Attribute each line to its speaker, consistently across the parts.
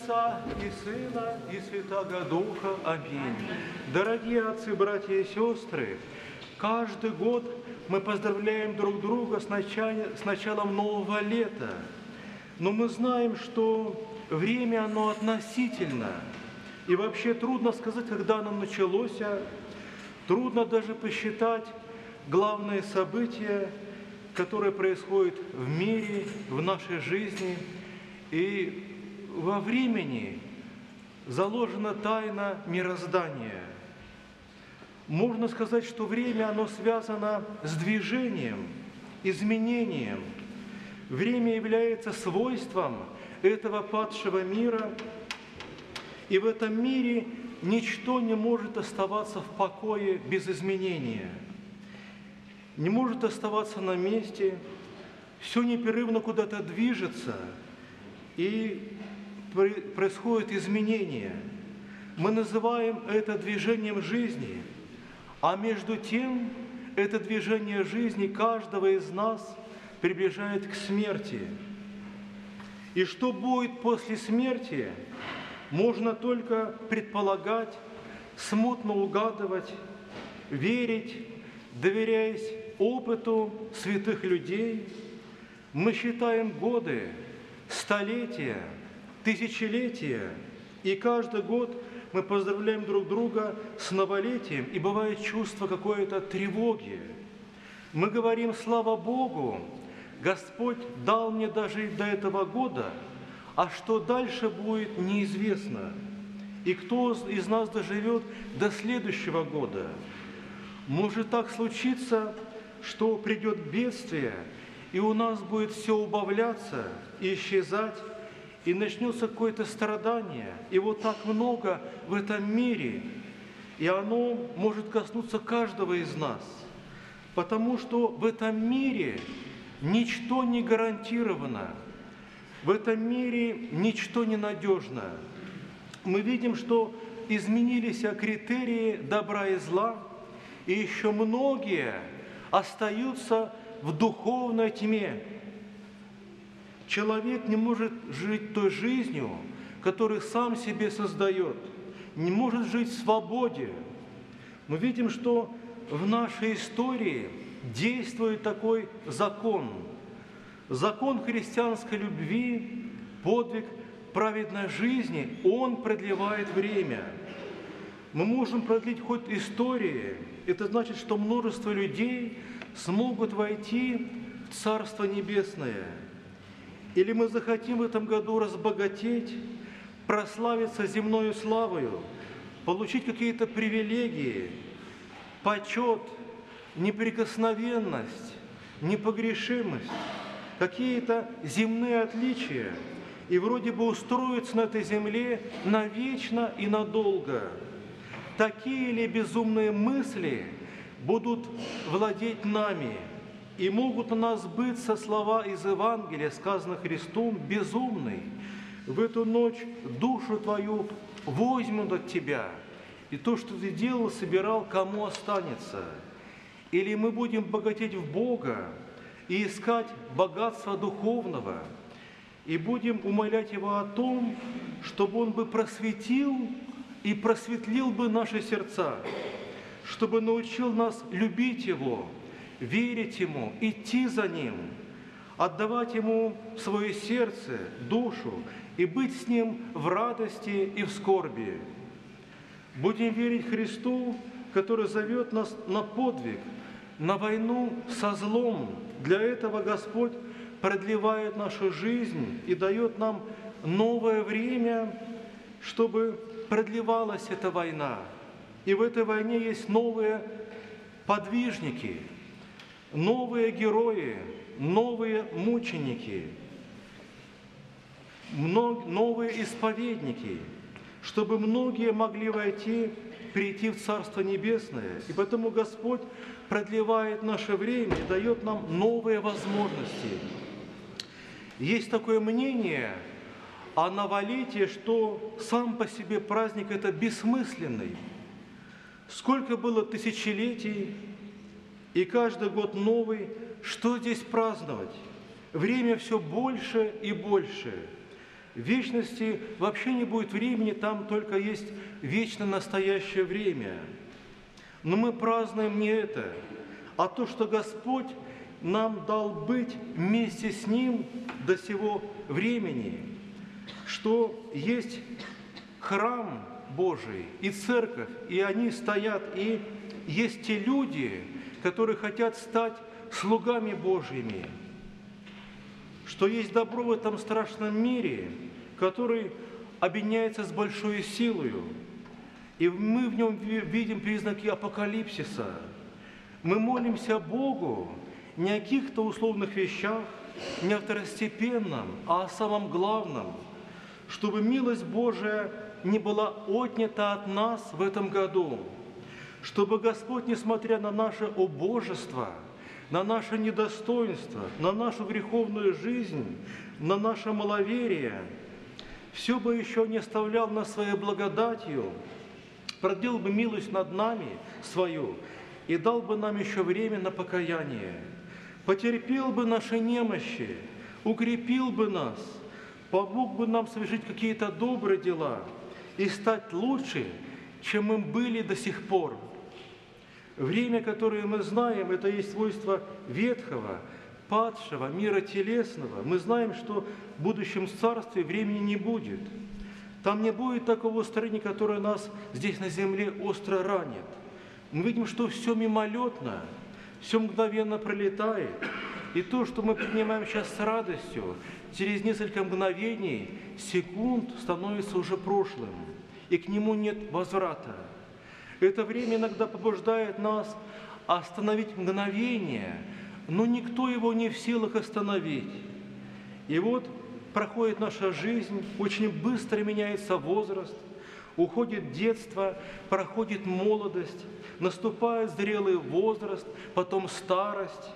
Speaker 1: Отца и Сына и Святаго Духа. Аминь. Дорогие отцы, братья и сестры, каждый год мы поздравляем друг друга с, начале, с началом нового лета. Но мы знаем, что время оно относительно. И вообще трудно сказать, когда оно началось, а трудно даже посчитать главные события, которые происходят в мире, в нашей жизни. И во времени заложена тайна мироздания. Можно сказать, что время, оно связано с движением, изменением. Время является свойством этого падшего мира, и в этом мире ничто не может оставаться в покое без изменения. Не может оставаться на месте, все непрерывно куда-то движется, и происходит изменение. Мы называем это движением жизни, а между тем это движение жизни каждого из нас приближает к смерти. И что будет после смерти, можно только предполагать, смутно угадывать, верить, доверяясь опыту святых людей. Мы считаем годы, столетия – тысячелетия, и каждый год мы поздравляем друг друга с новолетием, и бывает чувство какой-то тревоги. Мы говорим «Слава Богу! Господь дал мне дожить до этого года, а что дальше будет, неизвестно. И кто из нас доживет до следующего года? Может так случиться, что придет бедствие, и у нас будет все убавляться и исчезать, и начнется какое-то страдание. И вот так много в этом мире, и оно может коснуться каждого из нас. Потому что в этом мире ничто не гарантировано, в этом мире ничто не надежно. Мы видим, что изменились критерии добра и зла, и еще многие остаются в духовной тьме, Человек не может жить той жизнью, которую сам себе создает, не может жить в свободе. Мы видим, что в нашей истории действует такой закон. Закон христианской любви, подвиг праведной жизни, он продлевает время. Мы можем продлить хоть истории. Это значит, что множество людей смогут войти в Царство Небесное – или мы захотим в этом году разбогатеть, прославиться земною славою, получить какие-то привилегии, почет, неприкосновенность, непогрешимость, какие-то земные отличия, и вроде бы устроиться на этой земле навечно и надолго. Такие ли безумные мысли будут владеть нами – и могут на нас быться слова из Евангелия, сказано Христом, безумный. В эту ночь душу твою возьмут от тебя, и то, что ты делал, собирал, кому останется. Или мы будем богатеть в Бога и искать богатство духовного, и будем умолять Его о том, чтобы Он бы просветил и просветлил бы наши сердца, чтобы научил нас любить Его, верить Ему, идти за Ним, отдавать Ему свое сердце, душу и быть с Ним в радости и в скорби. Будем верить Христу, который зовет нас на подвиг, на войну со злом. Для этого Господь продлевает нашу жизнь и дает нам новое время, чтобы продлевалась эта война. И в этой войне есть новые подвижники – новые герои, новые мученики, новые исповедники, чтобы многие могли войти, прийти в Царство Небесное. И поэтому Господь продлевает наше время и дает нам новые возможности. Есть такое мнение о новолетии, что сам по себе праздник это бессмысленный. Сколько было тысячелетий, и каждый год новый, что здесь праздновать? Время все больше и больше. В вечности вообще не будет времени, там только есть вечно настоящее время. Но мы празднуем не это, а то, что Господь нам дал быть вместе с Ним до сего времени, что есть храм Божий и церковь, и они стоят, и есть те люди, которые хотят стать слугами Божьими, что есть добро в этом страшном мире, который объединяется с большой силою, и мы в нем видим признаки апокалипсиса. Мы молимся Богу не о каких-то условных вещах, не о второстепенном, а о самом главном, чтобы милость Божия не была отнята от нас в этом году, чтобы Господь, несмотря на наше убожество, на наше недостоинство, на нашу греховную жизнь, на наше маловерие, все бы еще не оставлял нас своей благодатью, проделал бы милость над нами свою и дал бы нам еще время на покаяние, потерпел бы наши немощи, укрепил бы нас, помог бы нам совершить какие-то добрые дела и стать лучше, чем мы были до сих пор – Время, которое мы знаем, это есть свойство ветхого, падшего, мира телесного. Мы знаем, что в будущем царстве времени не будет. Там не будет такого строения, которое нас здесь на земле остро ранит. Мы видим, что все мимолетно, все мгновенно пролетает. И то, что мы принимаем сейчас с радостью, через несколько мгновений, секунд становится уже прошлым, и к нему нет возврата. Это время иногда побуждает нас остановить мгновение, но никто его не в силах остановить. И вот проходит наша жизнь, очень быстро меняется возраст, уходит детство, проходит молодость, наступает зрелый возраст, потом старость.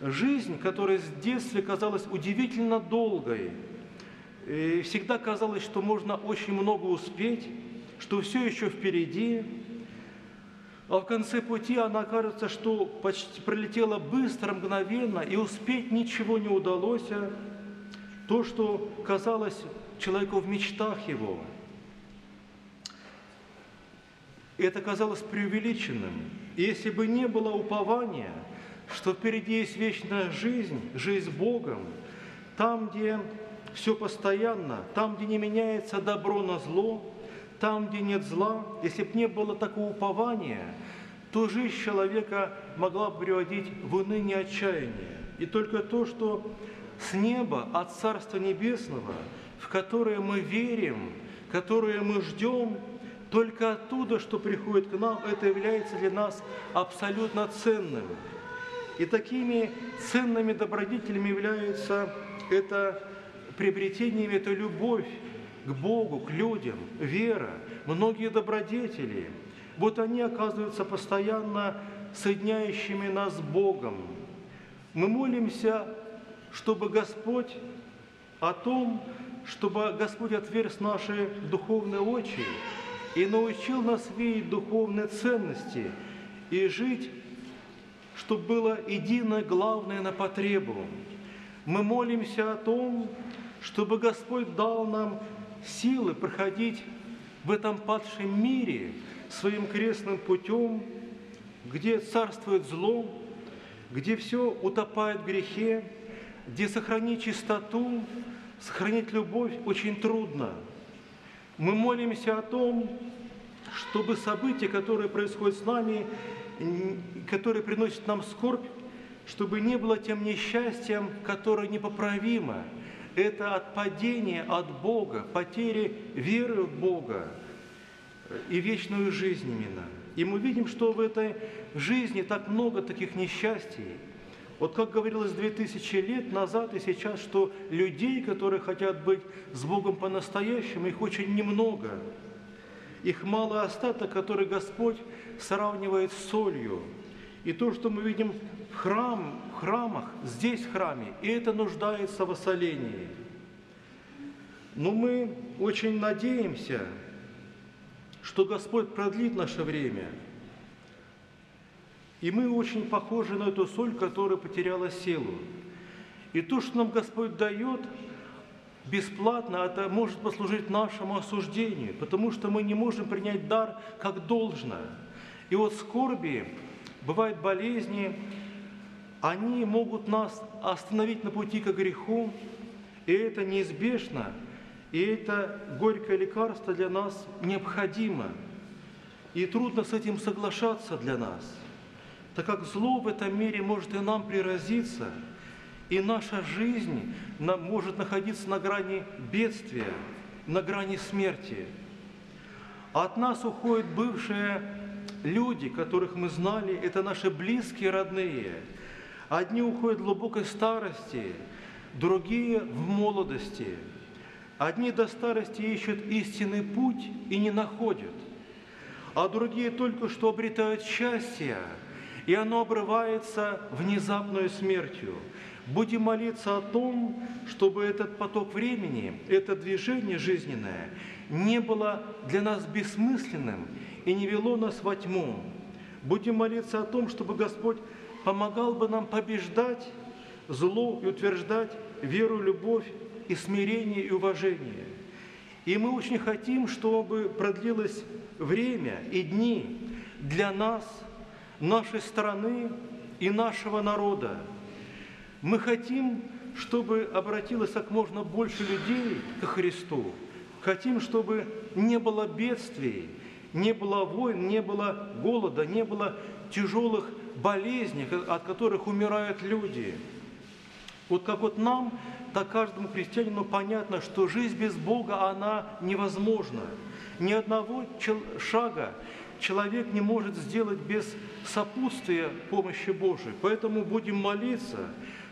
Speaker 1: Жизнь, которая с детства казалась удивительно долгой, и всегда казалось, что можно очень много успеть, что все еще впереди, а в конце пути она кажется, что почти пролетела быстро, мгновенно, и успеть ничего не удалось. А то, что казалось человеку в мечтах его, это казалось преувеличенным. И если бы не было упования, что впереди есть вечная жизнь, жизнь с Богом, там, где все постоянно, там, где не меняется добро на зло, там, где нет зла, если бы не было такого упования, то жизнь человека могла бы приводить в уныние отчаяние. И только то, что с неба, от Царства Небесного, в которое мы верим, которое мы ждем, только оттуда, что приходит к нам, это является для нас абсолютно ценным. И такими ценными добродетелями являются это приобретениями, это любовь, к Богу, к людям, вера, многие добродетели. Вот они оказываются постоянно соединяющими нас с Богом. Мы молимся, чтобы Господь о том, чтобы Господь отверз наши духовные очи и научил нас видеть духовные ценности и жить, чтобы было единое главное на потребу. Мы молимся о том, чтобы Господь дал нам силы проходить в этом падшем мире своим крестным путем, где царствует зло, где все утопает в грехе, где сохранить чистоту, сохранить любовь очень трудно. Мы молимся о том, чтобы события, которые происходят с нами, которые приносят нам скорбь, чтобы не было тем несчастьем, которое непоправимо – это отпадение от Бога, потери веры в Бога и вечную жизнь именно. И мы видим, что в этой жизни так много таких несчастий. Вот как говорилось 2000 лет назад и сейчас, что людей, которые хотят быть с Богом по-настоящему, их очень немного. Их мало остаток, который Господь сравнивает с солью. И то, что мы видим в, храм, храмах, здесь в храме, и это нуждается в осолении. Но мы очень надеемся, что Господь продлит наше время. И мы очень похожи на эту соль, которая потеряла силу. И то, что нам Господь дает, бесплатно, это может послужить нашему осуждению, потому что мы не можем принять дар как должно. И вот скорби, бывают болезни, они могут нас остановить на пути к греху, и это неизбежно, и это горькое лекарство для нас необходимо. И трудно с этим соглашаться для нас, так как зло в этом мире может и нам приразиться – и наша жизнь может находиться на грани бедствия, на грани смерти. От нас уходят бывшие люди, которых мы знали, это наши близкие, родные. Одни уходят в глубокой старости, другие в молодости. Одни до старости ищут истинный путь и не находят, а другие только что обретают счастье, и оно обрывается внезапной смертью – Будем молиться о том, чтобы этот поток времени, это движение жизненное не было для нас бессмысленным и не вело нас во тьму. Будем молиться о том, чтобы Господь помогал бы нам побеждать зло и утверждать веру, любовь и смирение и уважение. И мы очень хотим, чтобы продлилось время и дни для нас, нашей страны и нашего народа, мы хотим, чтобы обратилось как можно больше людей к Христу. Хотим, чтобы не было бедствий, не было войн, не было голода, не было тяжелых болезней, от которых умирают люди. Вот как вот нам, так каждому христианину понятно, что жизнь без Бога, она невозможна. Ни одного шага человек не может сделать без сопутствия помощи Божией. Поэтому будем молиться,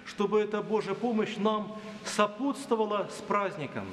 Speaker 1: чтобы эта Божья помощь нам сопутствовала с праздником.